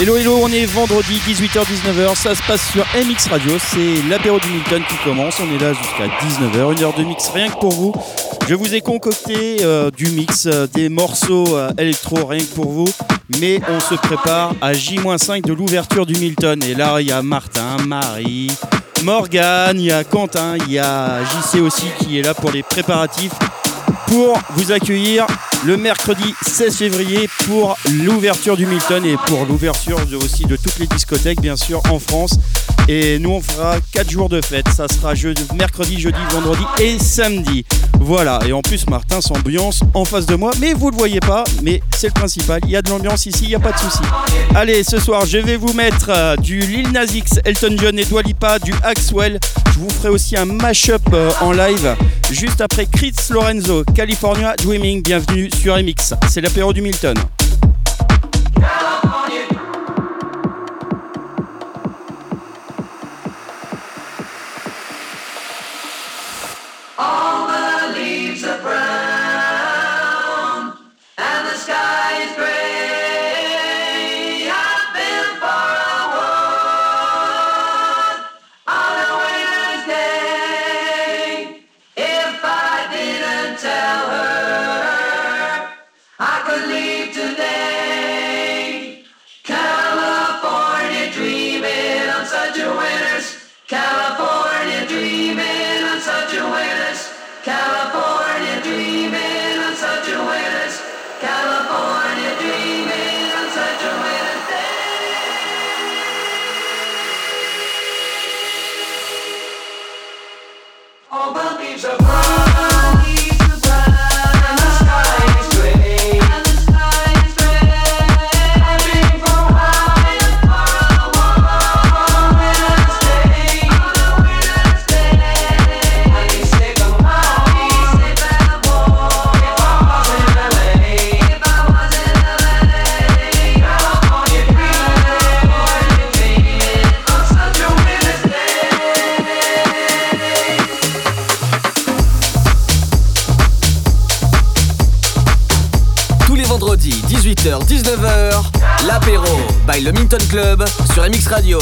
Hello hello, on est vendredi 18h-19h, ça se passe sur MX Radio, c'est l'apéro du Milton qui commence, on est là jusqu'à 19h, une heure de mix rien que pour vous. Je vous ai concocté euh, du mix, euh, des morceaux euh, électro rien que pour vous, mais on se prépare à J-5 de l'ouverture du Milton. Et là, il y a Martin, Marie, Morgane, il y a Quentin, il y a JC aussi qui est là pour les préparatifs pour vous accueillir le mercredi 16 février pour l'ouverture du Milton et pour l'ouverture aussi de toutes les discothèques, bien sûr, en France. Et nous, on fera 4 jours de fête. Ça sera mercredi, jeudi, vendredi et samedi. Voilà. Et en plus, Martin s'ambiance en face de moi. Mais vous ne le voyez pas. Mais c'est le principal. Il y a de l'ambiance ici, il n'y a pas de souci. Allez, ce soir, je vais vous mettre euh, du Lil Nas Elton John et Dwalipa, du Axwell. Je vous ferai aussi un mashup euh, en live juste après Chris Lorenzo, California Dreaming. Bienvenue sur MX. C'est l'apéro du Milton. Club sur MX Radio.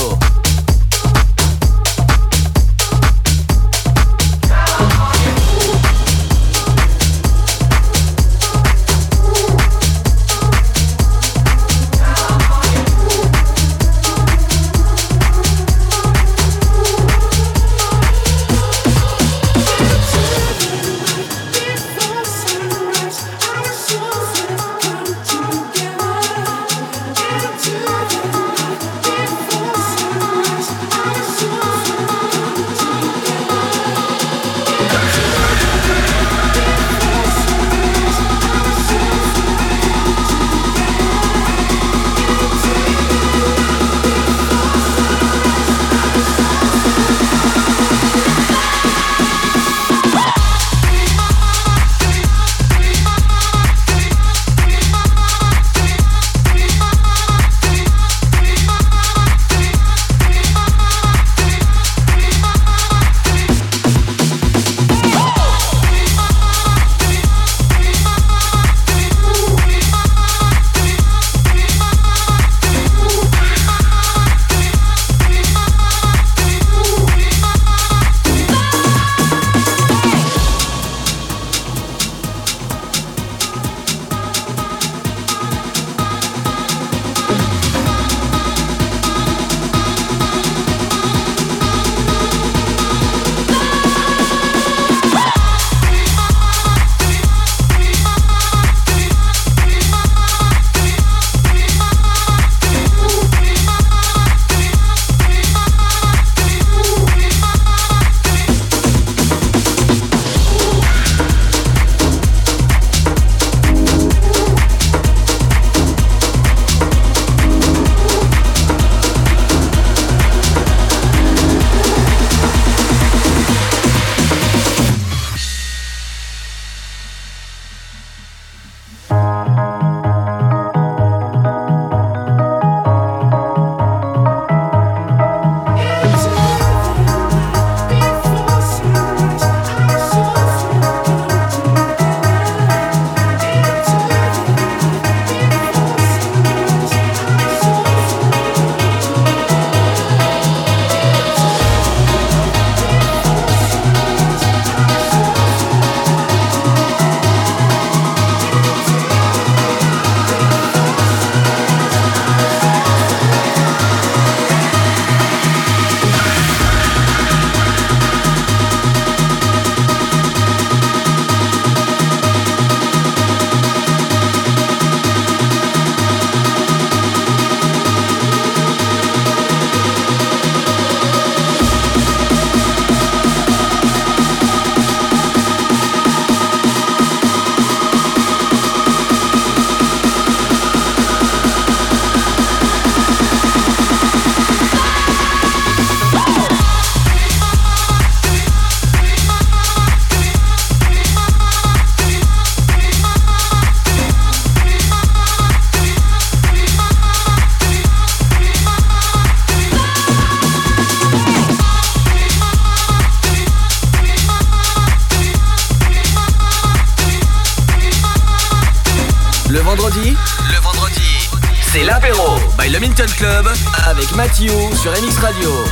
Sur MX Radio.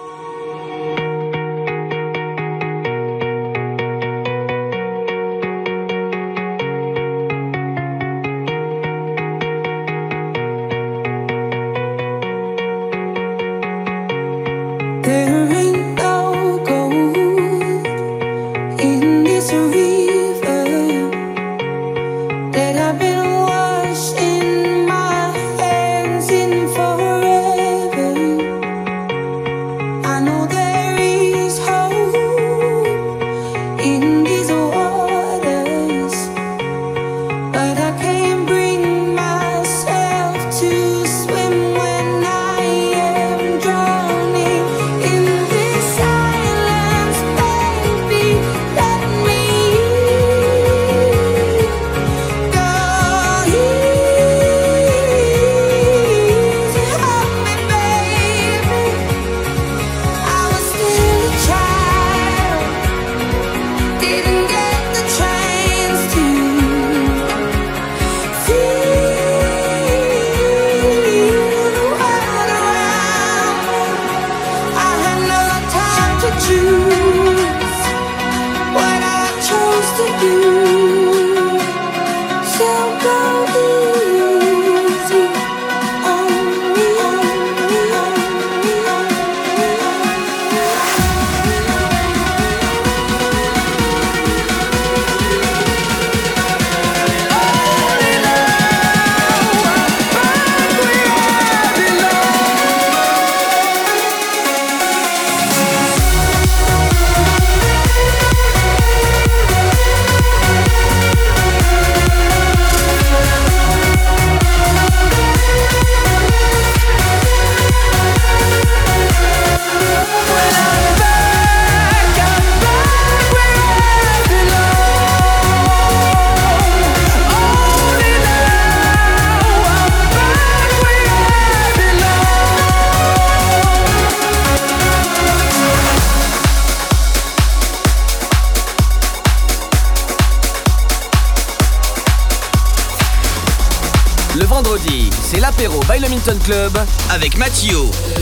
Avec Mathieu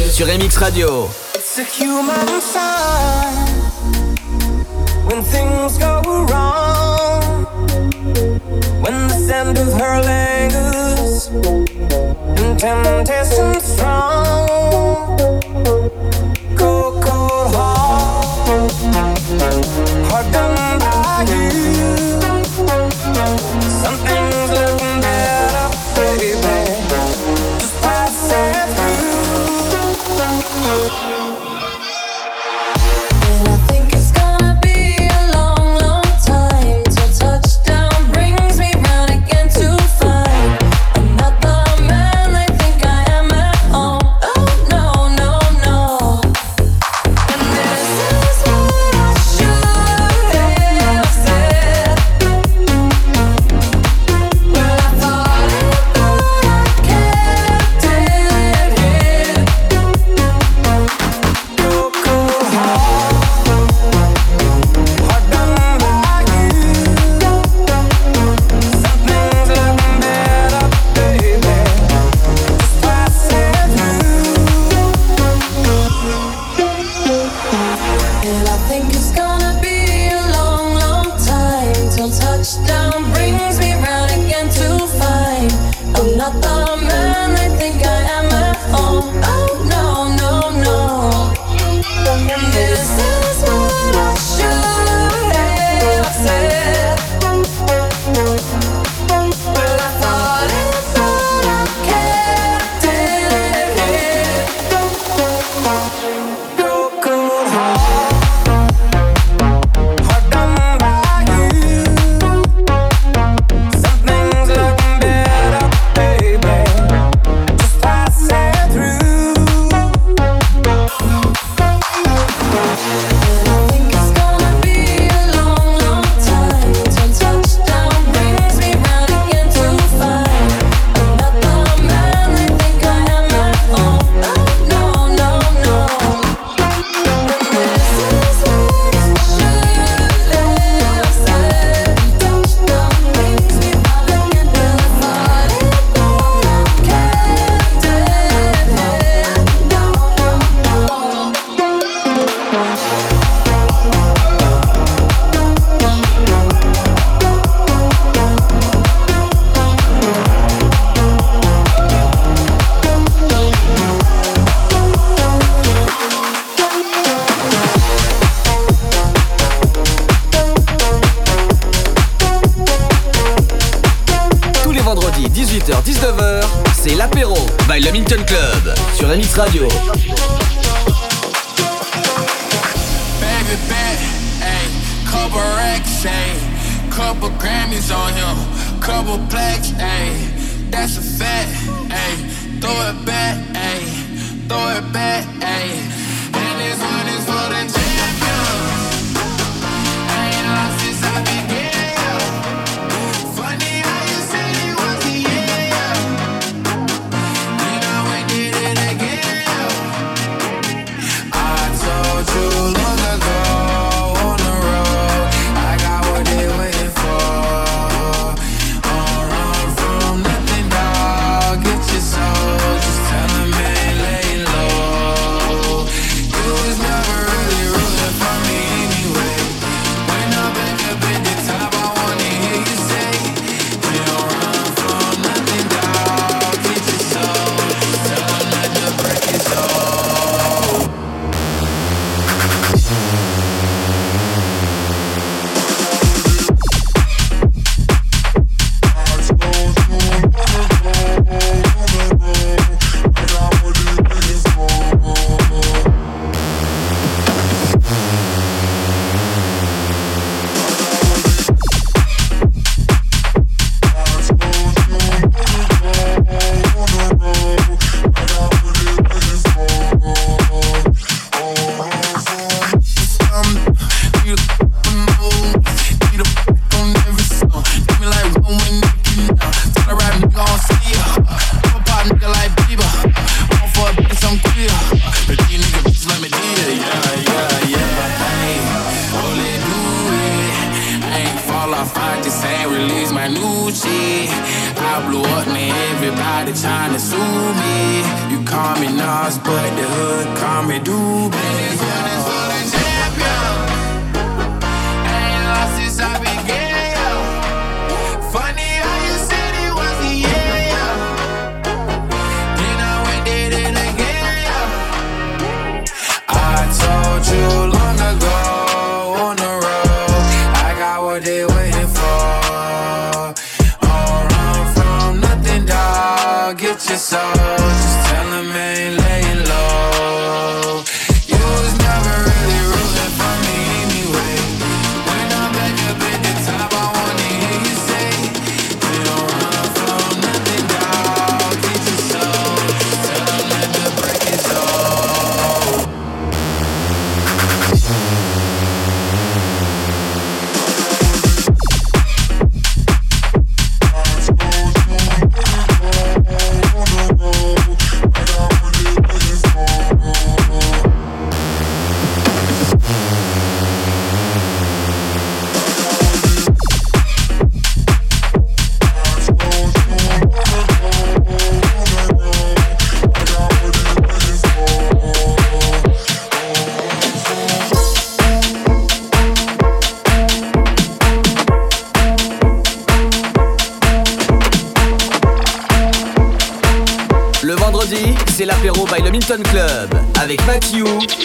sur MX Radio. It's a human sign when things go wrong. When the scent of her lingers and temptation strong.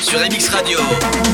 Sur MX Radio.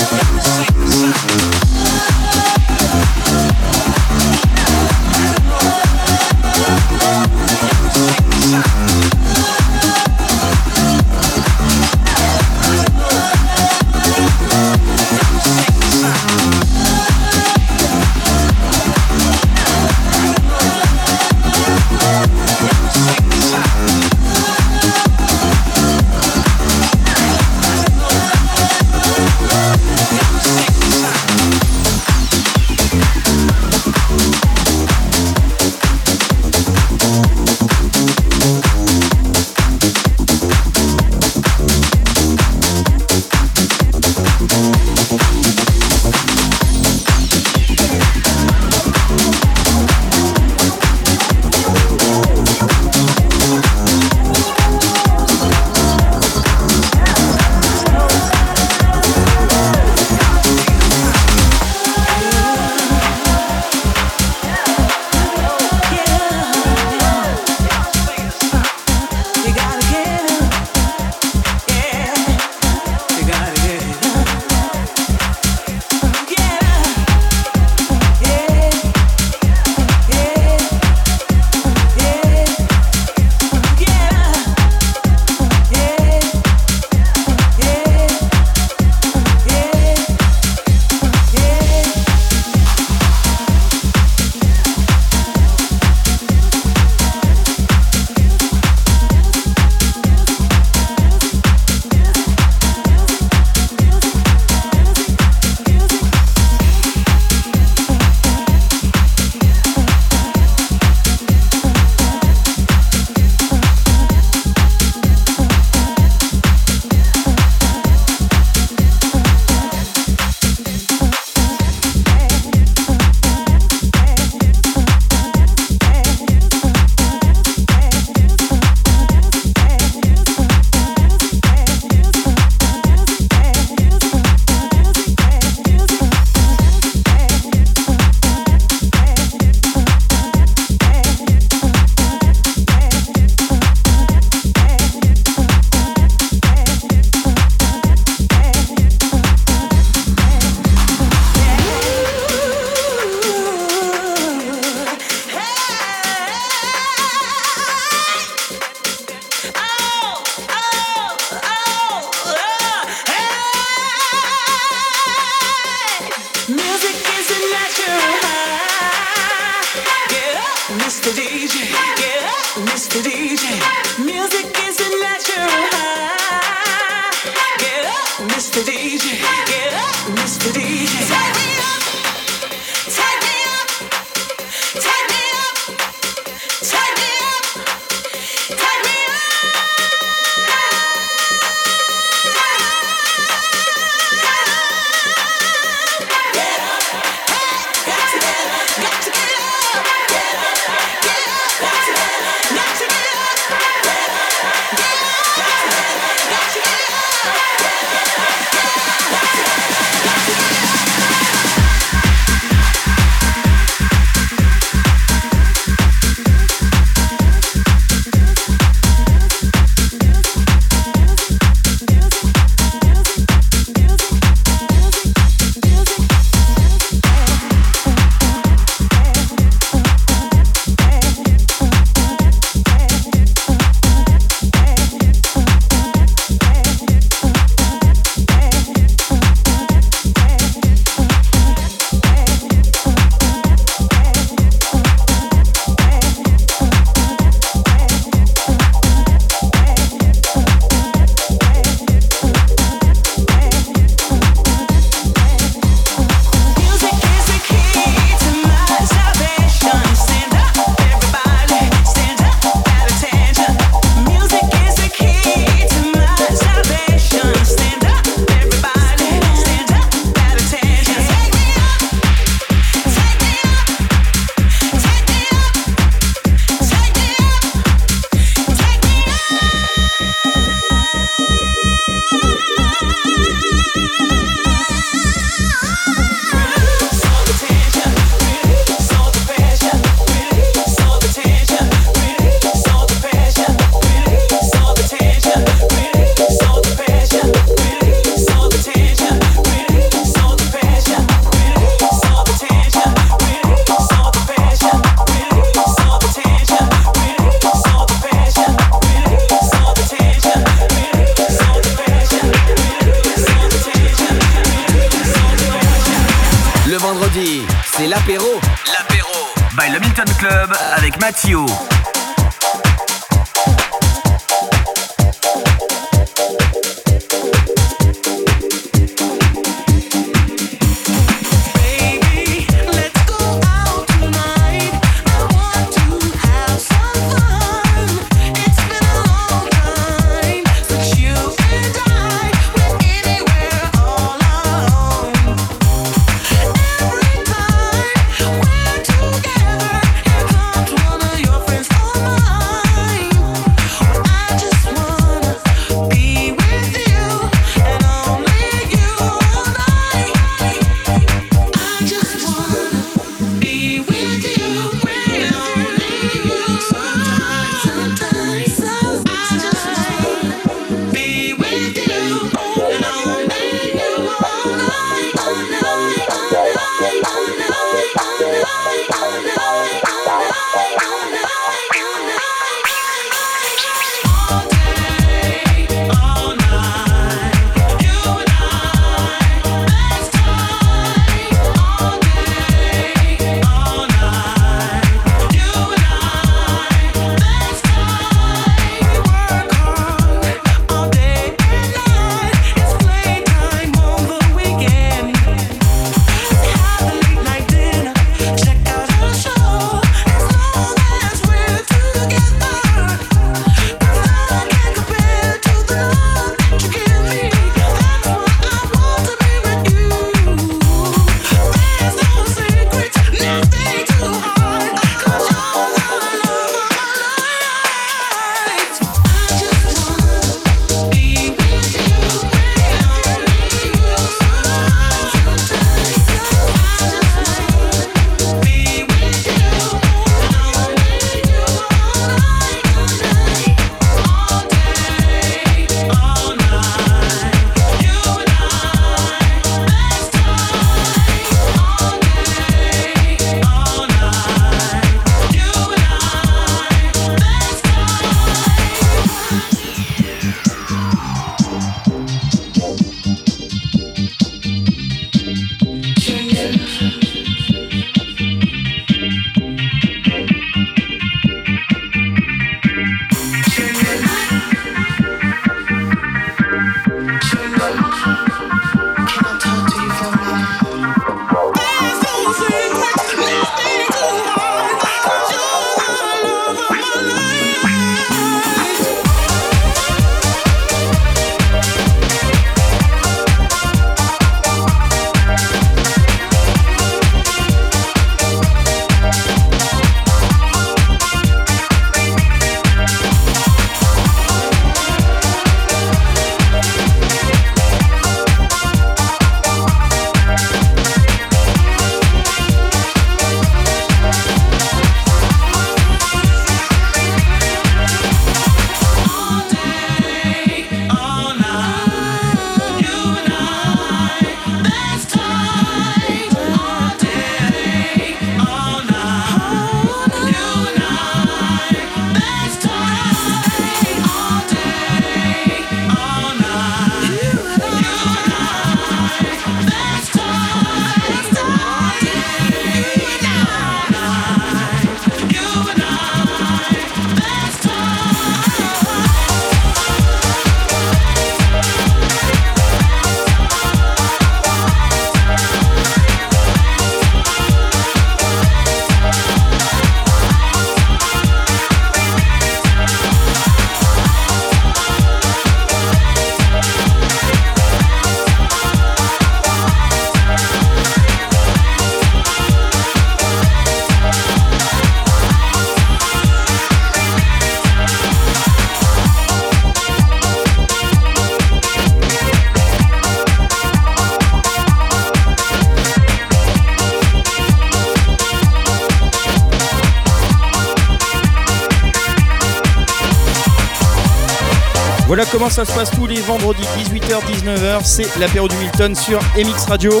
Ça se passe tous les vendredis 18h-19h. C'est l'apéro du Milton sur MX Radio.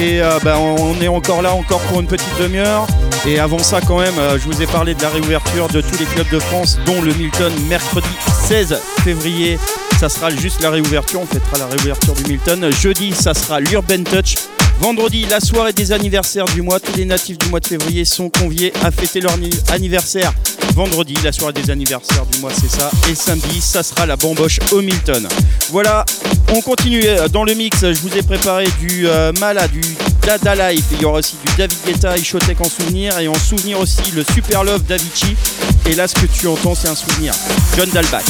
Et euh, bah, on est encore là encore pour une petite demi-heure. Et avant ça quand même, euh, je vous ai parlé de la réouverture de tous les clubs de France, dont le Milton mercredi 16 février. Ça sera juste la réouverture, on fêtera la réouverture du Milton. Jeudi, ça sera l'Urban Touch. Vendredi, la soirée des anniversaires du mois. Tous les natifs du mois de février sont conviés à fêter leur anniversaire vendredi, la soirée des anniversaires du mois, c'est ça. Et samedi, ça sera la bamboche au. Voilà, on continue euh, dans le mix. Je vous ai préparé du euh, Mala, du Dada Life. Il y aura aussi du David Guetta, Ishotech en souvenir. Et en souvenir aussi le Super Love d'Avicii. Et là, ce que tu entends, c'est un souvenir. John Dalbach.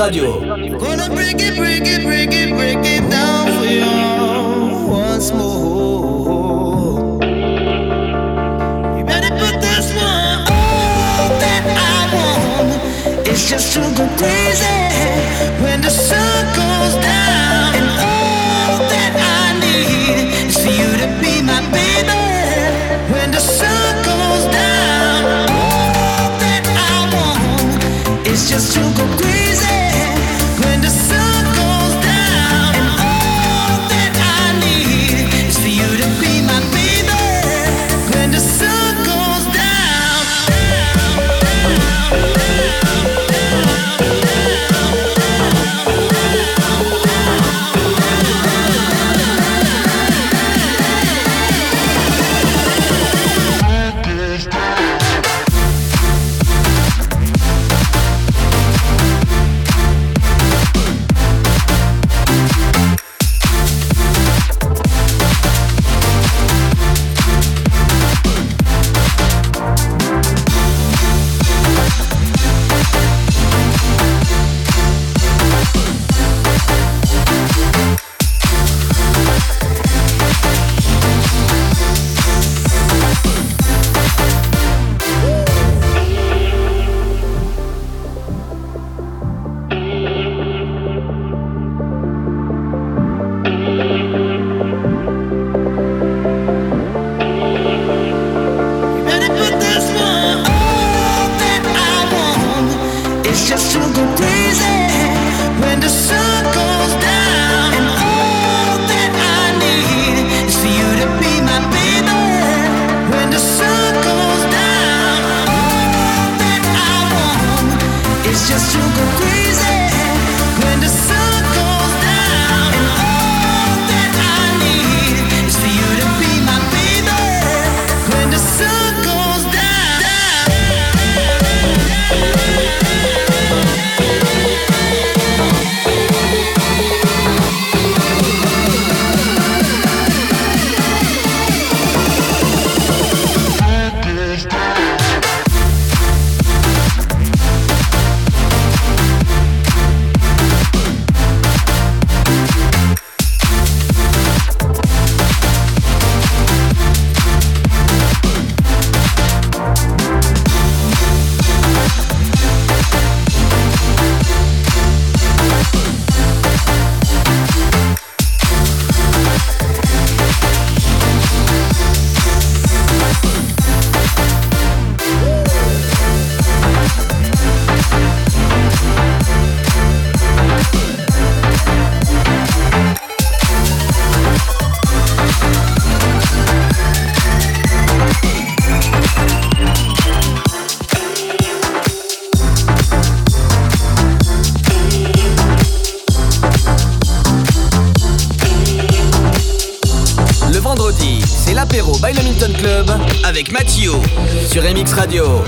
Radio. Radio.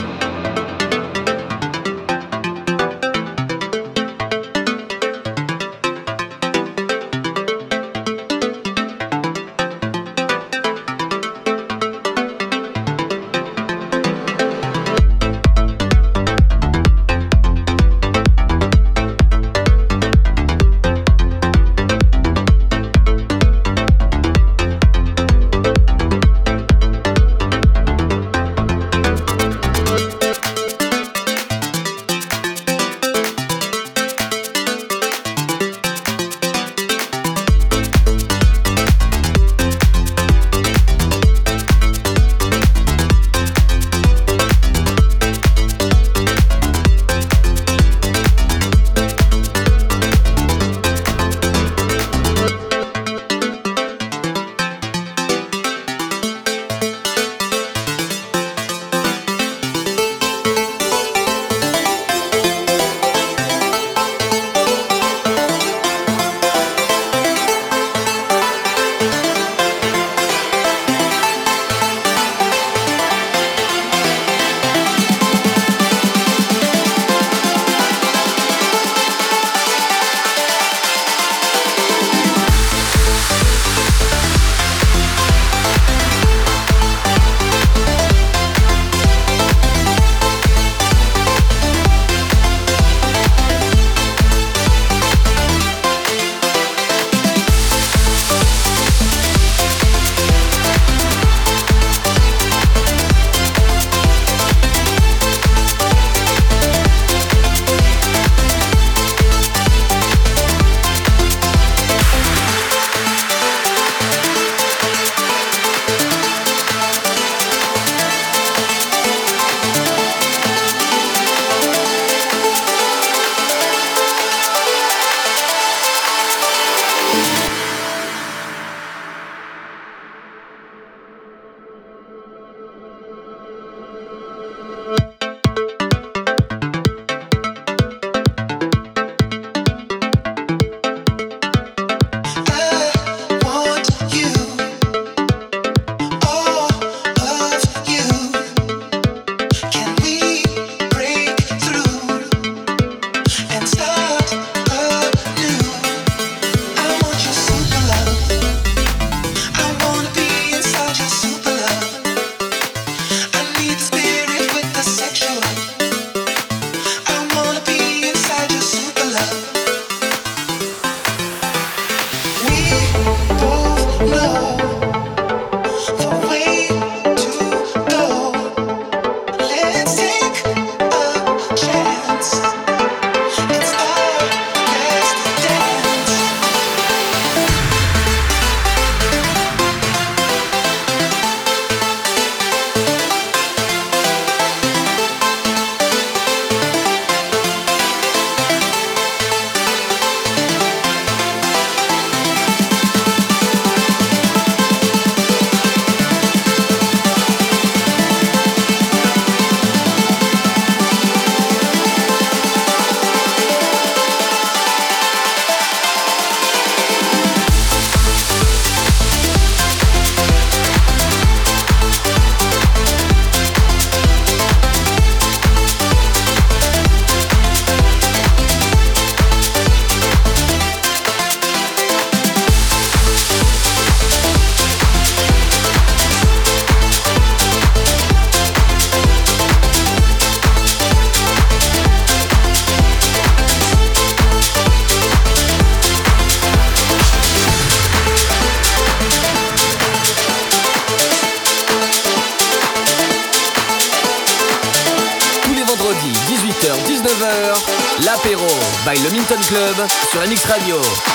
Club sur MX Radio.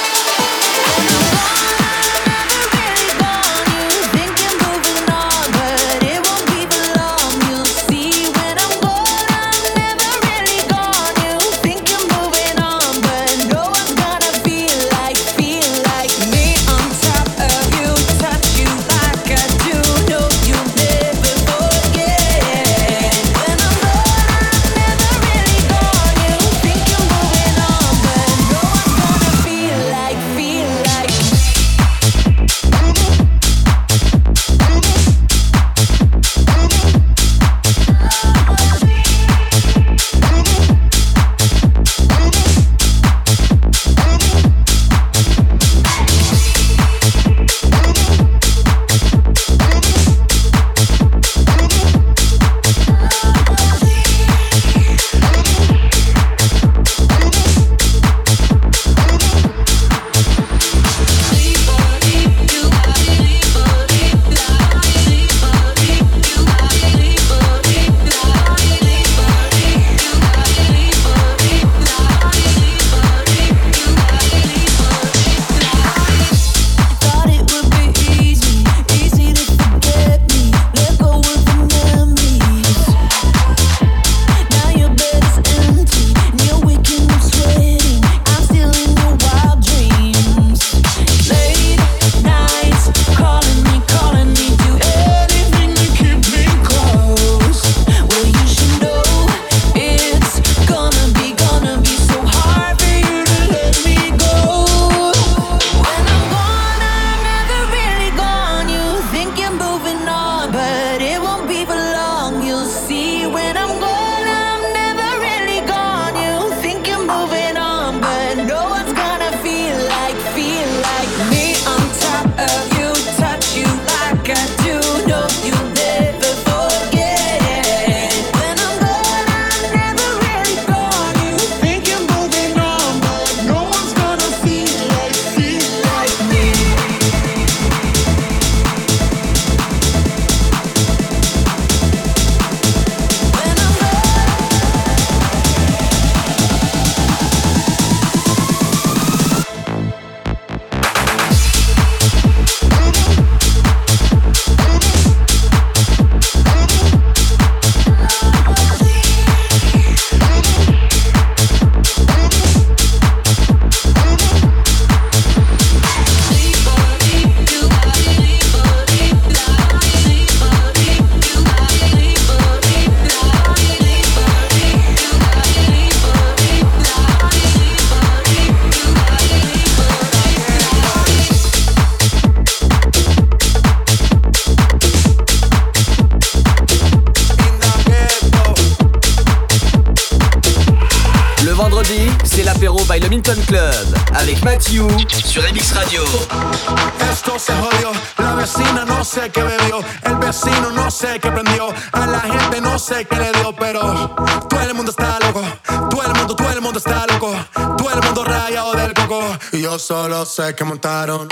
grossa que montaram.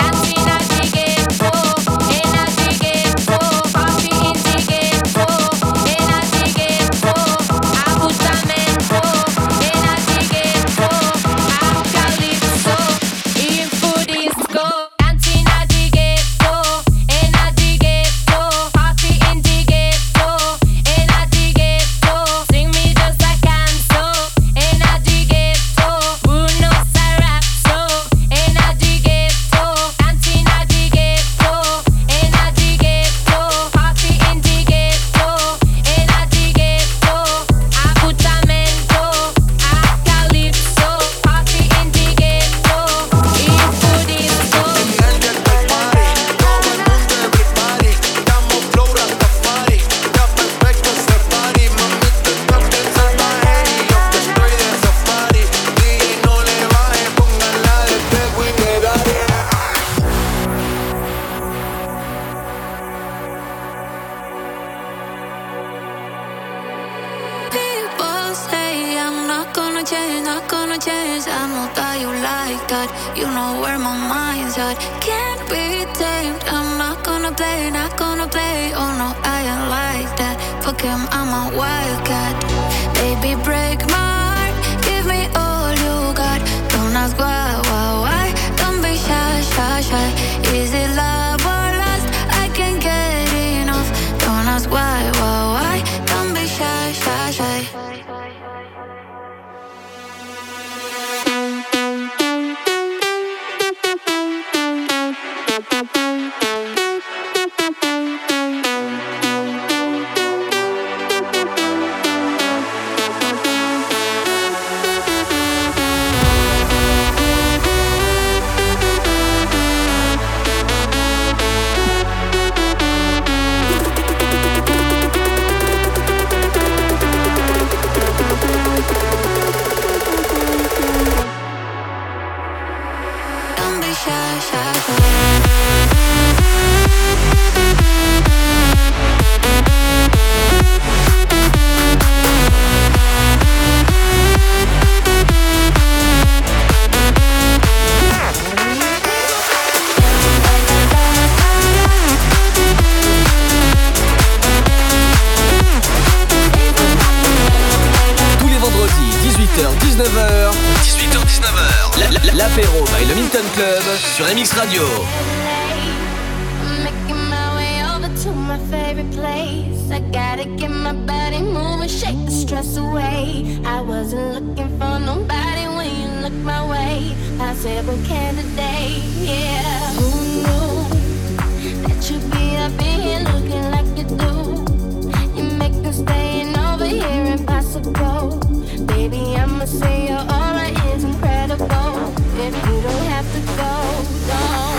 18h-19h. 18h-19h. L'apéro by le Milton Club sur MX Radio. I gotta get my body moving, shake the stress away. I wasn't looking for nobody when you look my way. I said, well, can today, yeah. Who knew that you'd be up in here looking like you do? You make them staying over here impossible. Baby, I'ma say you're alright, it's incredible. If you don't have to go, don't.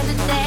here.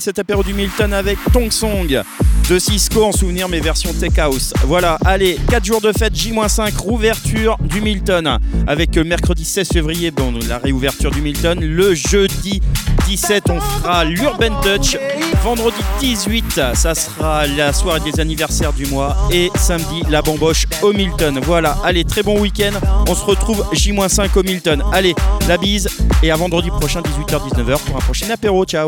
Cet apéro du Milton avec Tong Song de Cisco en souvenir mes versions Tech House. Voilà, allez, 4 jours de fête J-5, rouverture du Milton avec euh, mercredi 16 février, bon, la réouverture du Milton. Le jeudi 17, on fera l'Urban Touch. Vendredi 18, ça sera la soirée des anniversaires du mois. Et samedi, la bamboche au Milton. Voilà, allez, très bon week-end. On se retrouve J-5 au Milton. Allez, la bise. Et à vendredi prochain, 18h-19h pour un prochain apéro. Ciao